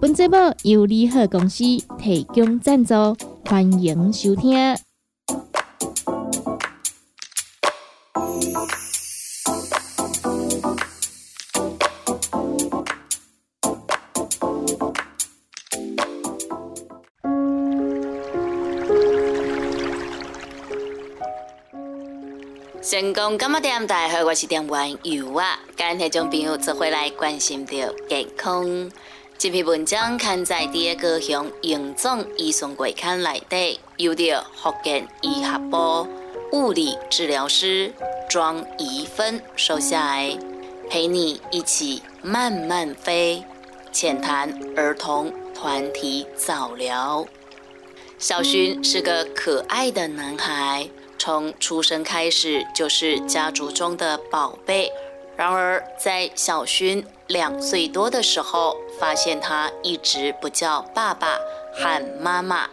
本节目由利好公司提供赞助，欢迎收听。成功干嘛点？大家好，我是点玩油啊！今日种朋友做回来关心着健康。这篇文章刊在第二高雄营总医生会刊内底，由着福建医学部物理治疗师庄怡芬收下来，陪你一起慢慢飞。浅谈儿童团体早疗。小勋是个可爱的男孩，从出生开始就是家族中的宝贝。然而，在小勋两岁多的时候，发现他一直不叫爸爸和妈妈，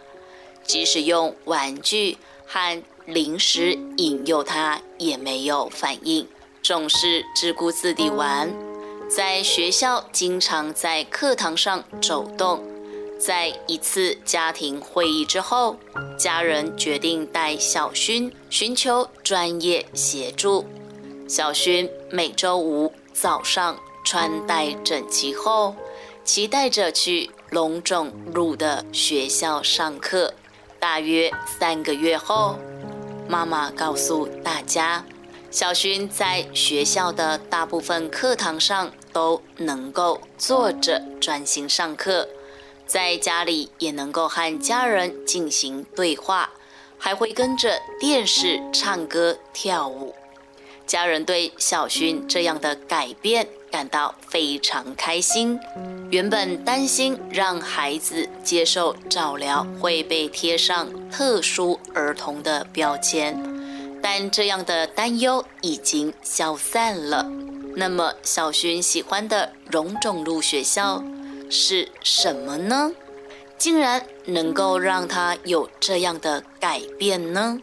即使用玩具和零食引诱他，也没有反应，总是自顾自地玩。在学校，经常在课堂上走动。在一次家庭会议之后，家人决定带小勋寻求专业协助。小勋每周五早上穿戴整齐后，期待着去龙种路的学校上课。大约三个月后，妈妈告诉大家，小勋在学校的大部分课堂上都能够坐着专心上课，在家里也能够和家人进行对话，还会跟着电视唱歌跳舞。家人对小勋这样的改变感到非常开心。原本担心让孩子接受早疗会被贴上特殊儿童的标签，但这样的担忧已经消散了。那么，小勋喜欢的荣种路学校是什么呢？竟然能够让他有这样的改变呢？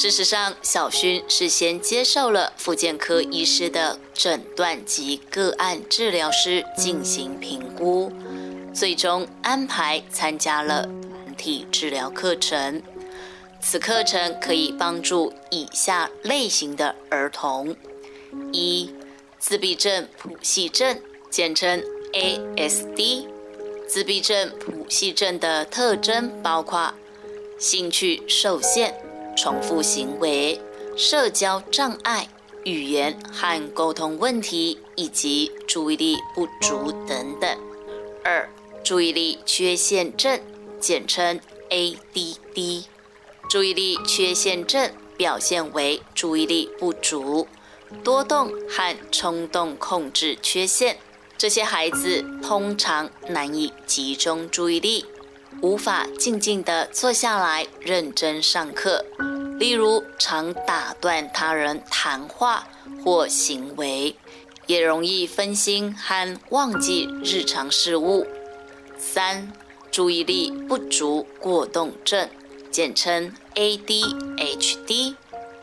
事实上，小勋是先接受了复健科医师的诊断及个案治疗师进行评估，最终安排参加了团体治疗课程。此课程可以帮助以下类型的儿童：一、自闭症谱系症，简称 ASD。自闭症谱系症的特征包括兴趣受限。重复行为、社交障碍、语言和沟通问题，以及注意力不足等等。二、注意力缺陷症，简称 ADD。注意力缺陷症表现为注意力不足、多动和冲动控制缺陷。这些孩子通常难以集中注意力。无法静静地坐下来认真上课，例如常打断他人谈话或行为，也容易分心和忘记日常事务。三、注意力不足过动症，简称 ADHD。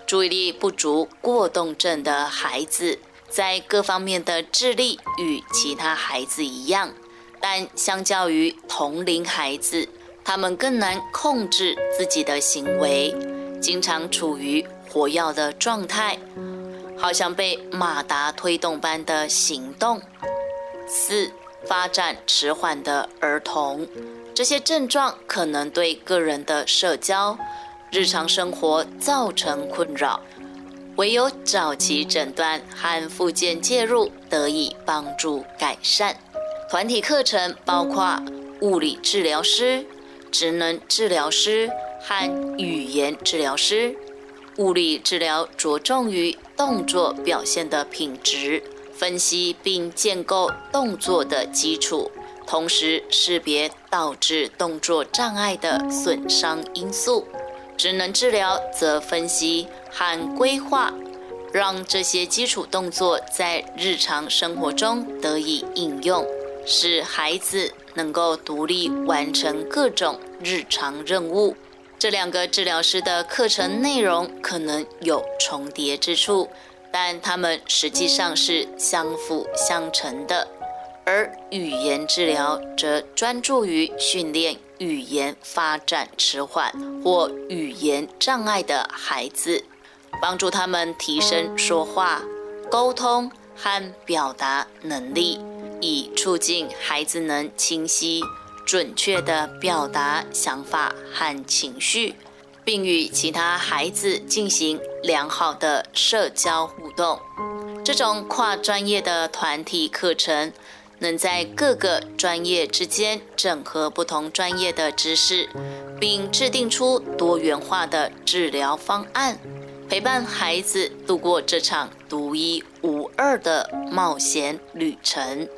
注意力不足过动症的孩子，在各方面的智力与其他孩子一样。但相较于同龄孩子，他们更难控制自己的行为，经常处于活跃的状态，好像被马达推动般的行动。四、发展迟缓的儿童，这些症状可能对个人的社交、日常生活造成困扰，唯有早期诊断和复健介入得以帮助改善。团体课程包括物理治疗师、职能治疗师和语言治疗师。物理治疗着重于动作表现的品质，分析并建构动作的基础，同时识别导致动作障碍的损伤因素。职能治疗则分析和规划，让这些基础动作在日常生活中得以应用，使孩子能够独立完成各种日常任务。这两个治疗师的课程内容可能有重叠之处，但他们实际上是相辅相成的。而语言治疗则专注于训练语言发展迟缓或语言障碍的孩子，帮助他们提升说话、沟通和表达能力，以促进孩子能清晰、准确地表达想法和情绪，并与其他孩子进行良好的社交互动。这种跨专业的团体课程。能在各个专业之间整合不同专业的知识，并制定出多元化的治疗方案，陪伴孩子度过这场独一无二的冒险旅程。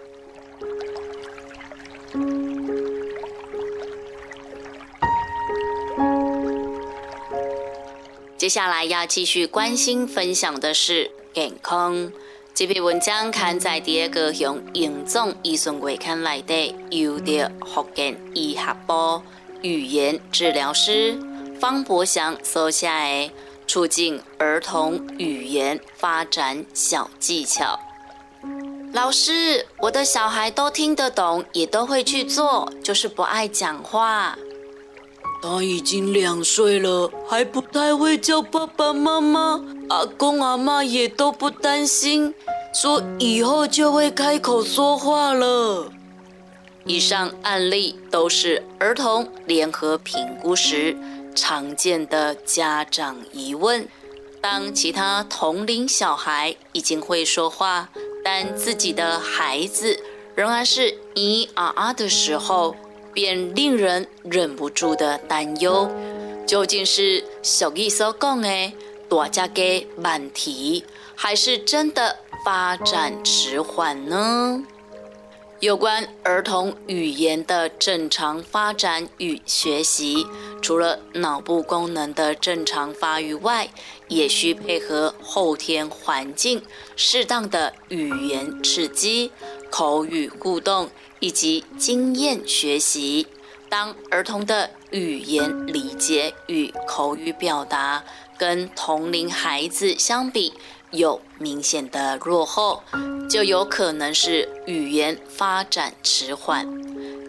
接下来要继续关心分享的是健康。这篇文章刊在第二个用严总医生会刊内底，由的福建医学部语言治疗师方博祥所写的促进儿童语言发展小技巧。老师，我的小孩都听得懂，也都会去做，就是不爱讲话。他已经两岁了，还不太会叫爸爸妈妈，阿公阿妈也都不担心，说以后就会开口说话了。以上案例都是儿童联合评估时常见的家长疑问。当其他同龄小孩已经会说话，但自己的孩子仍然是咿啊啊的时候。便令人忍不住的担忧，究竟是俗语所讲的大家的问题，还是真的发展迟缓呢？有关儿童语言的正常发展与学习，除了脑部功能的正常发育外，也需配合后天环境适当的语言刺激、口语互动。以及经验学习。当儿童的语言理解与口语表达跟同龄孩子相比有明显的落后，就有可能是语言发展迟缓，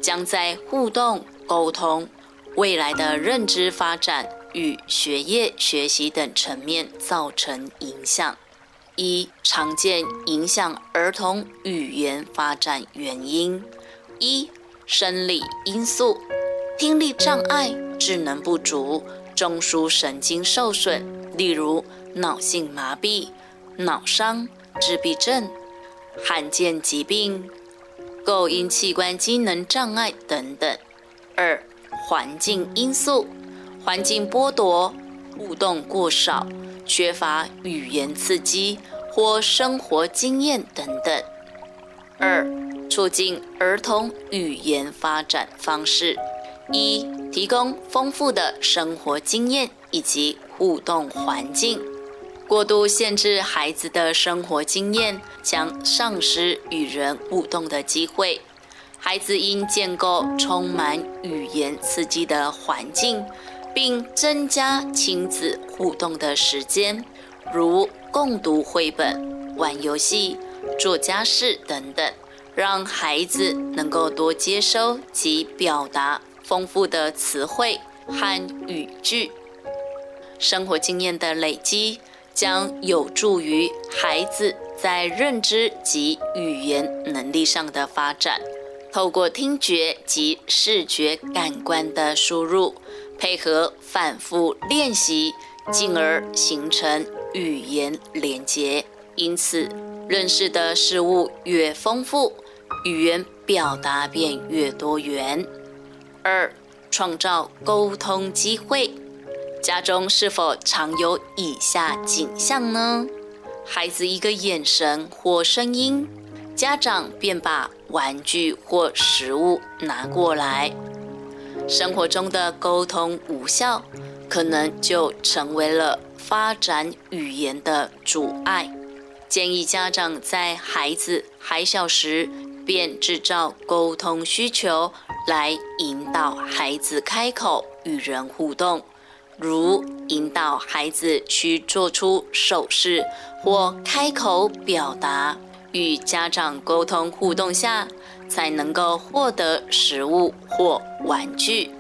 将在互动、沟通、未来的认知发展与学业学习等层面造成影响。一常见影响儿童语言发展原因。一、生理因素，听力障碍、智能不足、中枢神经受损，例如脑性麻痹、脑伤、自闭症、罕见疾病、构音器官机能障碍等等。二、环境因素，环境剥夺、互动过少、缺乏语言刺激或生活经验等等。二。促进儿童语言发展方式：一、提供丰富的生活经验以及互动环境。过度限制孩子的生活经验，将丧失与人互动的机会。孩子应建构充满语言刺激的环境，并增加亲子互动的时间，如共读绘本、玩游戏、做家事等等。让孩子能够多接收及表达丰富的词汇和语句，生活经验的累积将有助于孩子在认知及语言能力上的发展。透过听觉及视觉感官的输入，配合反复练习，进而形成语言连结。因此，认识的事物越丰富。语言表达便越多元。二、创造沟通机会。家中是否常有以下景象呢？孩子一个眼神或声音，家长便把玩具或食物拿过来。生活中的沟通无效，可能就成为了发展语言的阻碍。建议家长在孩子还小时便制造沟通需求，来引导孩子开口与人互动，如引导孩子去做出手势或开口表达。与家长沟通互动下，才能够获得食物或玩具。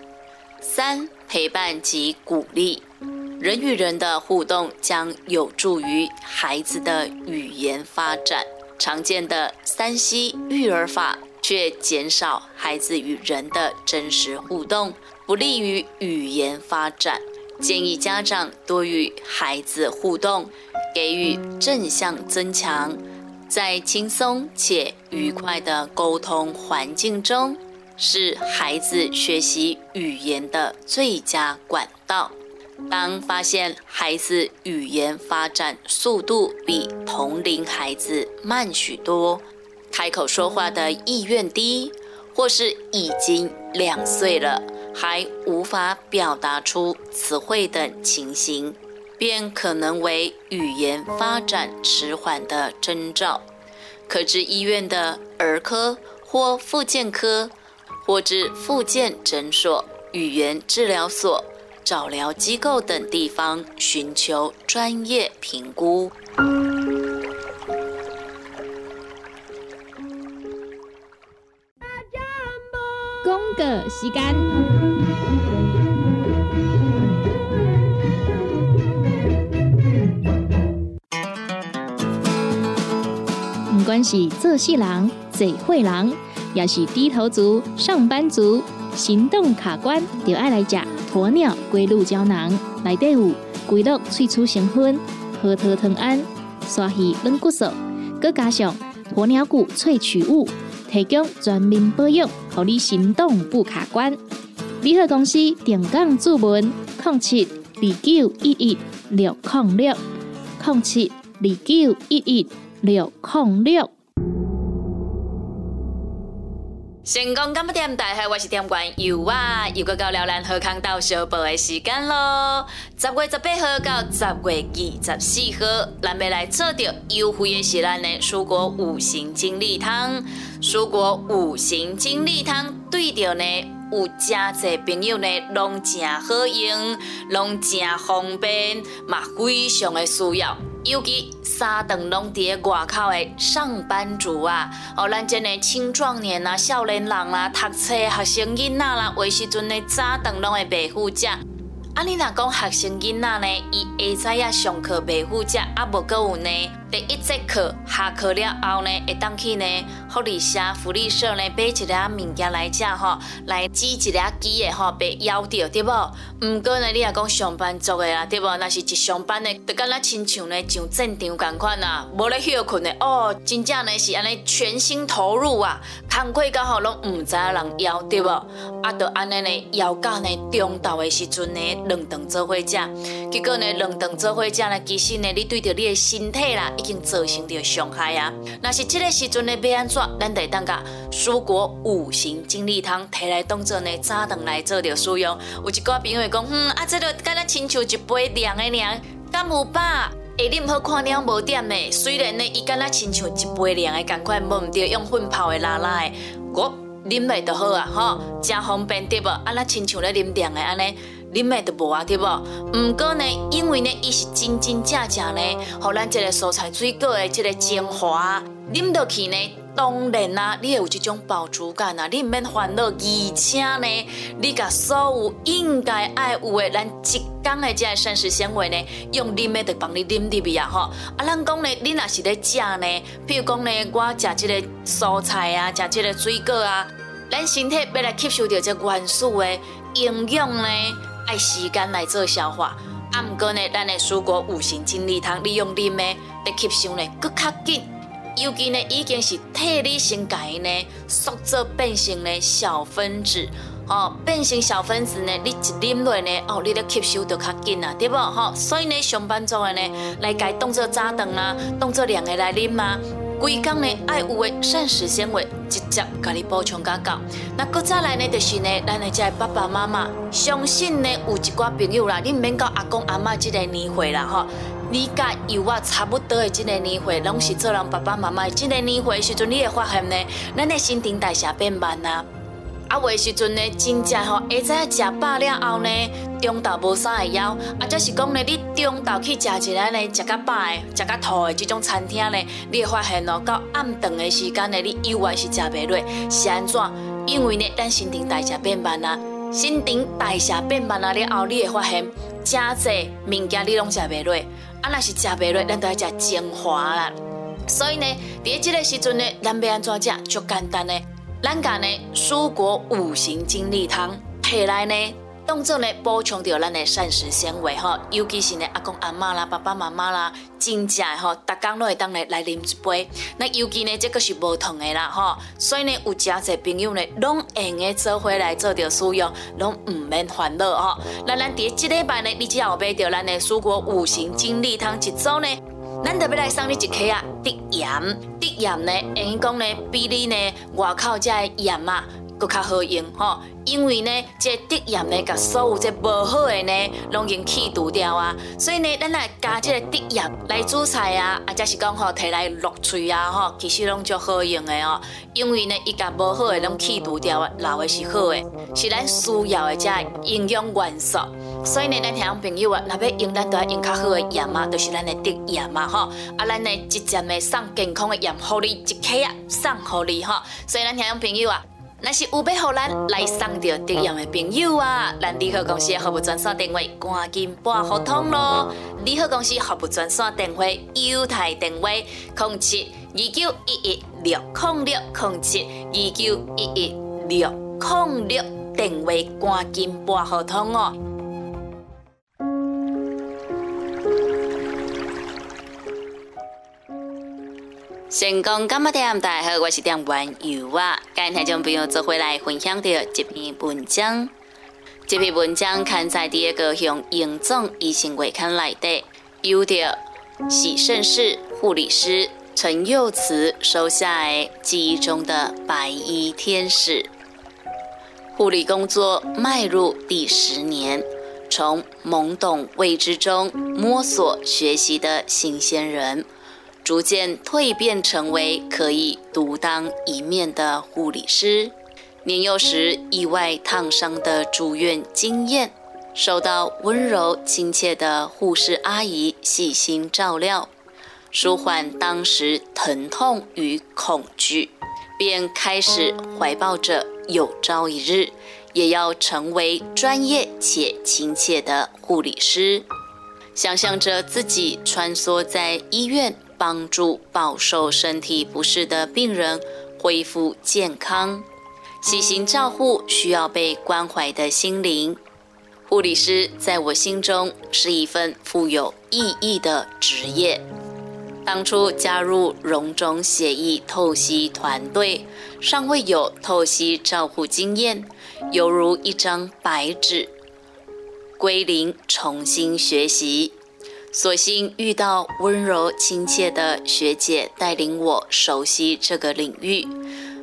三、陪伴及鼓励。人与人的互动将有助于孩子的语言发展。常见的三 C 育儿法却减少孩子与人的真实互动，不利于语言发展。建议家长多与孩子互动，给予正向增强，在轻松且愉快的沟通环境中，是孩子学习语言的最佳管道。当发现孩子语言发展速度比同龄孩子慢许多，开口说话的意愿低，或是已经两岁了还无法表达出词汇等情形，便可能为语言发展迟缓的征兆，可至医院的儿科或复健科，或至复健诊所、语言治疗所。早疗机构等地方寻求专业评估。时间，不管是做事人、嘴会人，也是低头族、上班族。行动卡关，就爱来食鸵鸟龟鹿胶囊，内底有龟鹿萃取成分，核桃藤胺、刷鱼软骨素，佮加上鸵鸟骨萃取物，提供全面保养，让你行动不卡关。联合公司电杠注文：零七二九一一六零六零七二九一一六零六。成功干不点？大家，我是店员尤啊，又到到了咱河康岛小报的时间咯。十月十八号到十月二十四号，咱要来做着优惠的是咱的蔬果五行精力汤。蔬果五行精力汤对着呢，有真济朋友呢，拢真好用，拢真方便，嘛非常的需要。尤其三顿拢伫外口的上班族啊，哦，咱这的青壮年啊、少年人啊、读册学生囡仔啦，为时阵的早顿拢会袂好食。啊，你若讲学生囡仔呢，伊下早啊上课袂负责，啊无够有呢。第一节课下课了后呢，会当去呢福利社、福利社呢买一粒物件来食吼，来煮一粒鸡的吼，被枵着对无？毋过呢，你若讲上班族的啦，对无？若是一上班的，就敢若亲像呢上战场共款啊，无咧休困的哦，真正呢是安尼全心投入啊，工课到吼拢毋知影人枵对无？啊，就安尼呢枵到呢中昼的时阵呢，两顿做伙食，结果呢两顿做伙食呢，其实呢你对着你的身体啦。已经造成着伤害啊！那是即个时阵呢，要安怎？咱得当个蔬果五行精力汤摕来当做呢早顿来做着使用。有一个朋友讲，嗯啊，即个敢若亲像一杯凉的凉，敢有饱？会啉好看了无点呢？虽然呢，伊敢若亲像一杯凉的共款，无毋着用粉泡的拉拉的，我啉袂就好啊，吼，真方便对无？啊，那亲像咧啉凉的安尼。啉诶都无啊，对无？毋过呢，因为呢，伊是真真正正呢，互咱即个蔬菜水果诶，即个精华，啉落去呢，当然啊，你会有即种饱足感啊，你毋免烦恼，而且呢，你甲所有应该爱有诶，咱一工诶，即个膳食纤维呢，用啉诶，就帮你啉入去啊，吼！啊，咱讲呢，你若是咧食呢，譬如讲呢，我食即个蔬菜啊，食即个水果啊，咱身体要来吸收到这元素诶营养呢。爱时间来做消化，啊，毋过呢，咱的蔬果五行精力汤利用啉的，得吸收呢搁较紧。尤其呢，已经是替你先改呢，塑造变成呢小分子，哦，变成小分子呢，你一啉落呢，哦，你得吸收得较紧啊，对不？吼，所以呢，上班族的呢，来改当做早顿啦，当做凉的来啉啊。规工呢爱有诶膳食纤维直接甲你补充加够。那搁再来呢，就是呢，咱诶这爸爸妈妈，相信呢有一寡朋友啦，你毋免到阿公阿嬷即个年岁啦吼，你甲有我差不多诶即个年岁，拢是做人爸爸妈妈即个年岁时阵，你会发现呢，咱诶新陈代谢变慢啊。啊，话时阵呢，真正吼，下早食饱了后呢，中昼无啥会枵，啊，则是讲呢，你中昼去食一个呢，食甲饱的，食甲吐的这种餐厅呢，你会发现哦，到暗顿的时间呢，你又还是食袂落，是安怎？因为呢，咱新陈代谢变慢啊，新陈代谢变慢啊了后，你会发现，真济物件你拢食袂落，啊，若是食袂落，咱都要食精华啦。所以呢，伫即个时阵呢，咱要安怎食？就简单呢。咱家呢，蔬果五行精力汤，摕来呢，当做呢补充着咱的膳食纤维哈。尤其是呢，阿公阿妈啦、爸爸妈妈啦，真正吼，逐工都会当来来啉一杯。那尤其呢，这个是无糖的啦哈。所以呢，有真侪朋友呢，拢用做回来做着使用，拢唔免烦恼哈。那咱第即礼拜呢，你只要买着咱的蔬果五行精力汤一组呢。咱特别来送你一克啊，滴盐，滴盐呢，因为讲呢，比你呢外口这盐啊，搁较好用吼。因为呢，这滴盐呢，甲所有这无好的呢，拢已经去除掉啊。所以呢，咱来加这个滴盐来煮菜啊，啊，则是讲吼，摕来落嘴啊，吼，其实拢足好用的哦。因为呢，伊甲无好的拢去除掉啊，留的是好的，是咱需要的这营养元素。所以呢，咱听朋友啊，若要用，咱都要用较好的盐啊，都是咱的滴盐嘛，吼。啊，咱呢直接的送健康的盐，互你一克啊，送互你吼。所以咱听朋友啊。那是有要互咱来送着德阳的朋友啊，咱利好公司的服务专线电话赶紧拨合通咯。利好公司服务专线电话优台电话空七二九一一六空六空七二九一一六空六电话赶紧拨合通哦。成功干嘛点？大家好，我是点玩游啊。今日听朋友做回来分享的一篇文章。这篇文章刊在第一个向营总医生会刊内底，由着喜盛世护理师陈佑慈收下的记忆中的白衣天使。护理工作迈入第十年，从懵懂未知中摸索学习的新鲜人。逐渐蜕变成为可以独当一面的护理师。年幼时意外烫伤的住院经验，受到温柔亲切的护士阿姨细心照料，舒缓当时疼痛与恐惧，便开始怀抱着有朝一日也要成为专业且亲切的护理师，想象着自己穿梭在医院。帮助饱受身体不适的病人恢复健康，细心照护需要被关怀的心灵。护理师在我心中是一份富有意义的职业。当初加入荣中协议透析团队，尚未有透析照护经验，犹如一张白纸，归零重新学习。所幸遇到温柔亲切的学姐带领我熟悉这个领域，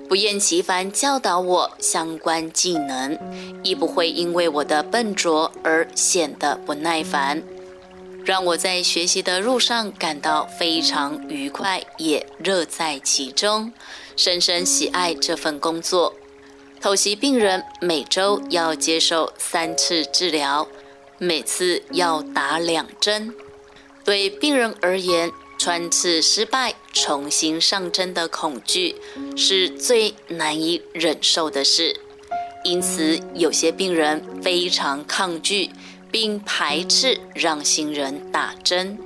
不厌其烦教导我相关技能，亦不会因为我的笨拙而显得不耐烦，让我在学习的路上感到非常愉快，也乐在其中，深深喜爱这份工作。透析病人每周要接受三次治疗，每次要打两针。对病人而言，穿刺失败重新上针的恐惧是最难以忍受的事，因此有些病人非常抗拒并排斥让新人打针。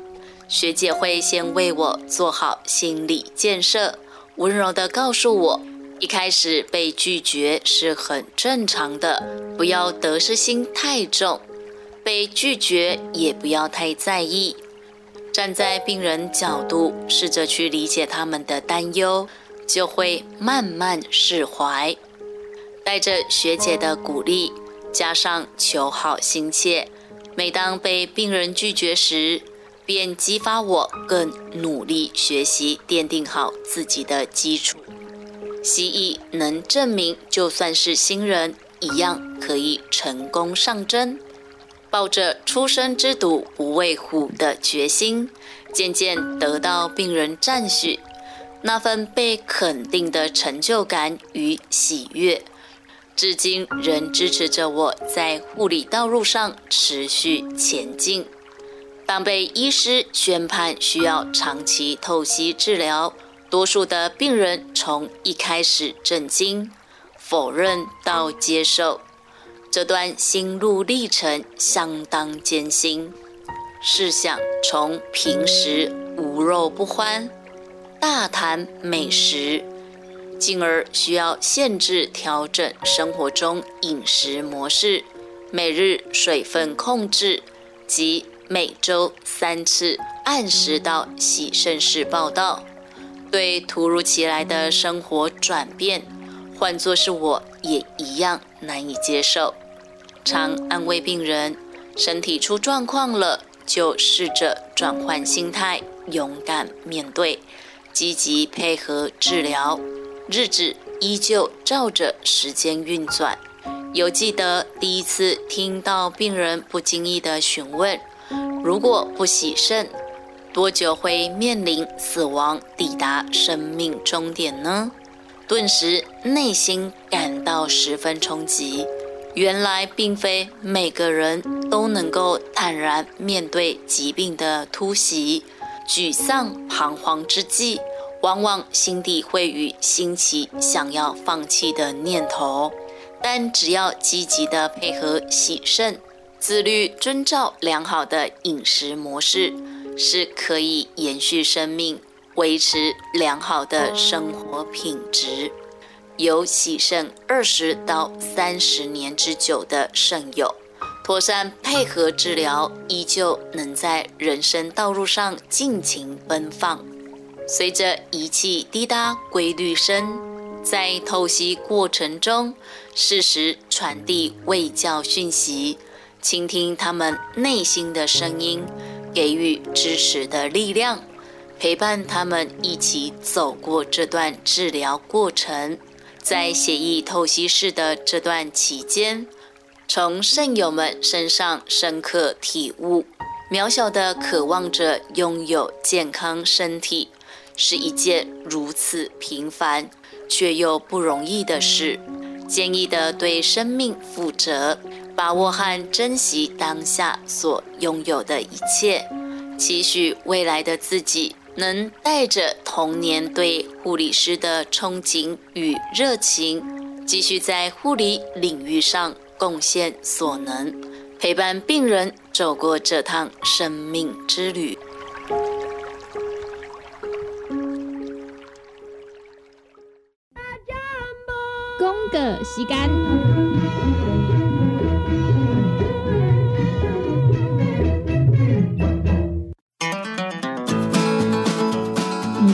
学姐会先为我做好心理建设，温柔地告诉我，一开始被拒绝是很正常的，不要得失心太重，被拒绝也不要太在意。站在病人角度，试着去理解他们的担忧，就会慢慢释怀。带着学姐的鼓励，加上求好心切，每当被病人拒绝时，便激发我更努力学习，奠定好自己的基础。希意能证明，就算是新人，一样可以成功上阵。抱着初生之犊不畏虎的决心，渐渐得到病人赞许，那份被肯定的成就感与喜悦，至今仍支持着我在护理道路上持续前进。当被医师宣判需要长期透析治疗，多数的病人从一开始震惊、否认到接受，这段心路历程相当艰辛。试想，从平时无肉不欢、大谈美食，进而需要限制调整生活中饮食模式、每日水分控制及。每周三次按时到喜盛市报道，对突如其来的生活转变，换作是我也一样难以接受。常安慰病人，身体出状况了，就试着转换心态，勇敢面对，积极配合治疗。日子依旧照着时间运转。有记得第一次听到病人不经意的询问。如果不洗肾，多久会面临死亡，抵达生命终点呢？顿时内心感到十分冲击。原来并非每个人都能够坦然面对疾病的突袭，沮丧彷徨之际，往往心底会与兴起想要放弃的念头。但只要积极的配合喜肾。自律、遵照良好的饮食模式，是可以延续生命、维持良好的生活品质。有喜肾二十到三十年之久的肾友，妥善配合治疗，依旧能在人生道路上尽情奔放。随着仪器滴答规律声，在透析过程中，适时传递卫教讯息。倾听他们内心的声音，给予支持的力量，陪伴他们一起走过这段治疗过程。在血液透析室的这段期间，从肾友们身上深刻体悟：渺小的渴望着拥有健康身体，是一件如此平凡却又不容易的事。坚毅的对生命负责。把握和珍惜当下所拥有的一切，期许未来的自己能带着童年对护理师的憧憬与热情，继续在护理领域上贡献所能，陪伴病人走过这趟生命之旅。公个时间。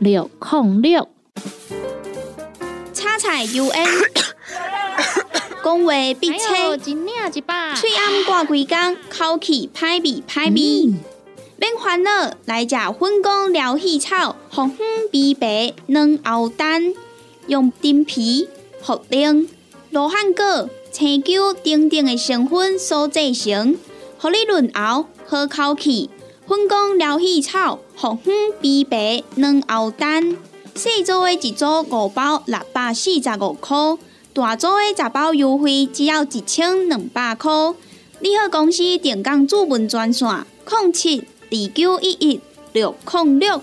六控六，叉彩 U N，讲话必切，嘴暗挂几工，口气歹味歹味。免烦恼，来食粉工疗气草，红粉枇杷软藕丹，用丁皮、茯苓、罗汉果、青椒等等的成分所制成，合你润喉好口气。粉工疗气草。红粉枇杷软藕丹，细组的一组五包六百四十五块，大组的十包优惠只要一千两百块。你好，公司电工主文专线：零七二九一一六零六。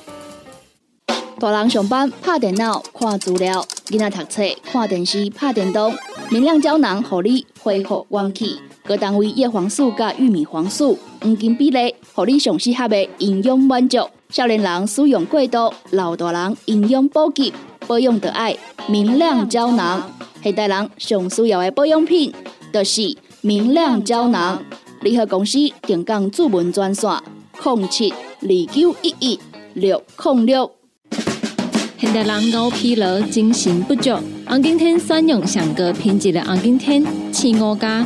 大人上班拍电脑看资料，囡仔读册看电视拍电动，明亮胶囊合你恢复元气。各单位叶黄素加玉米黄素黄金比例，互你上适合的营养满足。少年人使用过度，老大人营养补给，保养的爱明亮胶囊。现代人上需要的保养品，就是明亮胶囊。联合公司定岗主文专线：零七二九一一六零六。现代人熬疲劳，精神不足。红景天选用上个品质的红景天，青五加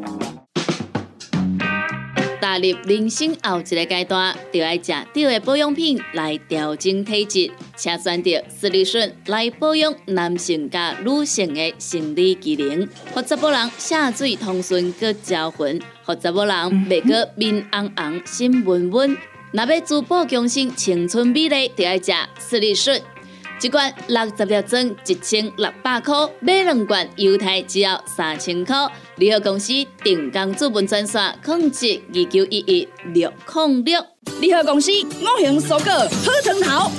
踏入人生后一个阶段，就要食对的保养品来调整体质，请选择斯利顺来保养男性加女性的生理机能，或者某人下水通顺个招魂，或者某人袂个面红红心温温，若要珠宝强身青春美丽，就要食斯利顺。一罐六十粒装，一千六百块；买两罐，犹太只要三千块。联合公司定岗资本专线：控制二九一一六零六。联合公司五行蔬果好汤头，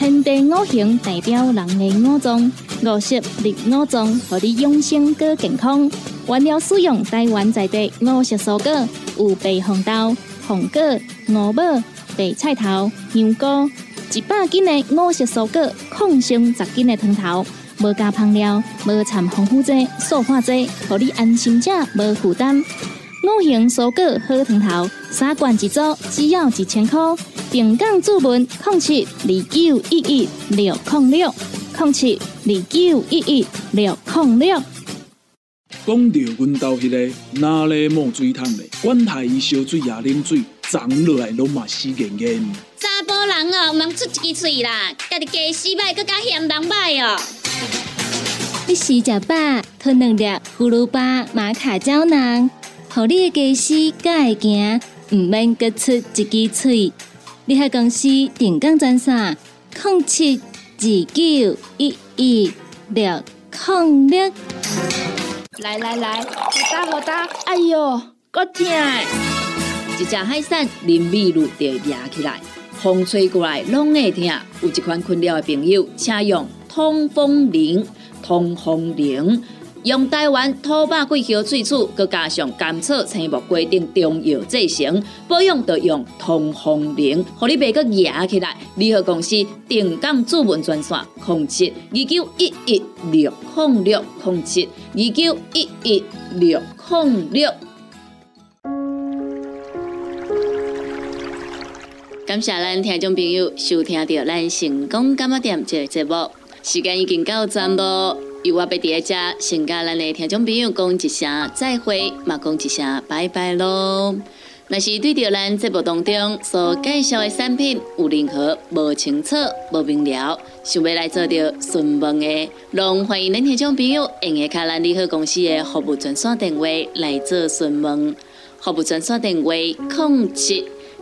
天地五行代表人的五脏，五色绿五脏，让你养生更健康。原料使用台湾在地五色蔬果，有白红豆、红果、五宝、白菜头、香菇。一百斤的五色蔬果，放心十斤的汤头，无加香料，无掺防腐剂、塑化剂，让你安心吃，无负担。五行蔬果好汤头，三罐一组，只要一千块。平港注文控七二九一一六控六控七二九一一六控六。讲到阮兜迄个哪里冒水桶的，管他伊烧水也啉水，长落来拢嘛死严严。查甫人哦，毋通出一支嘴啦，家己家洗歹，搁加嫌人歹哦。你洗食饱，吞两粒葫芦巴、马卡胶囊，互你的家洗才会行，毋免搁出一支嘴。你喺公司定岗专线：零七二九一一六零六。来来来，好打好打，哎哟，够痛！一只海扇淋米露就压起来。风吹过来拢会疼，有一款困扰的朋友，请用通风铃。通风铃用台湾土八桂香萃取，佮加上甘草、青木规定中药制成，保养要用通风铃，互你袂佮压起来。联合公司定岗主文专线：控七二九一一六零六零七二九一一六零六。感谢咱听众朋友收听到咱成功感冒店这个节目，时间已经到站咯。由我别伫遮，先甲咱的听众朋友讲一声再会，嘛讲一声拜拜咯。若是对着咱节目当中所介绍的产品有任何无清楚、无明了，想要来做着询问的，拢欢迎恁听众朋友用下卡咱利好公司的服务专线电话来做询问，服务专线电话：控七。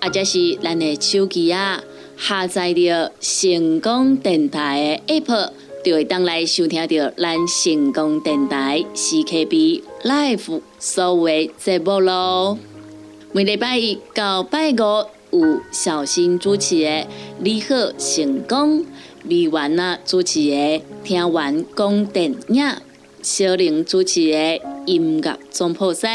或者是咱的手机啊，下载着成功电台的 App，就会当来收听到咱成功电台 CKB Live 所有节目咯。每礼拜一到拜五有小新主持的《你好成功》，美完啊主持的《听完讲电影》，小玲主持的《音乐总破塞》，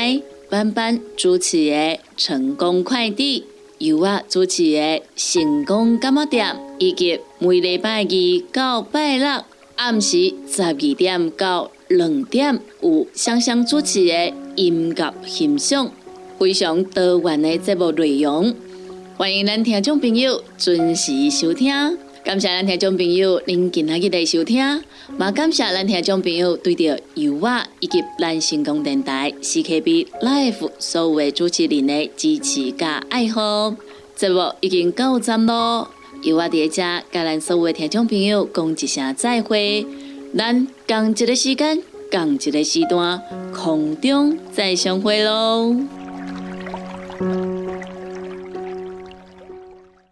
班班主持的《成功快递》。由我主持的成功感冒店，以及每礼拜二到拜六暗时十二点到两点有香香主持的音乐欣赏，非常多元的节目内容，欢迎咱听众朋友准时收听。感谢咱听众朋友您今仔日的收听，嘛感谢咱听众朋友对着油画以及咱成功电台 CKB Life 所有的主持人的支持加爱护。节目已经到站咯，油画伫遮甲咱所有的听众朋友讲一声再会，咱共一个时间，共一个时段，空中再相会喽。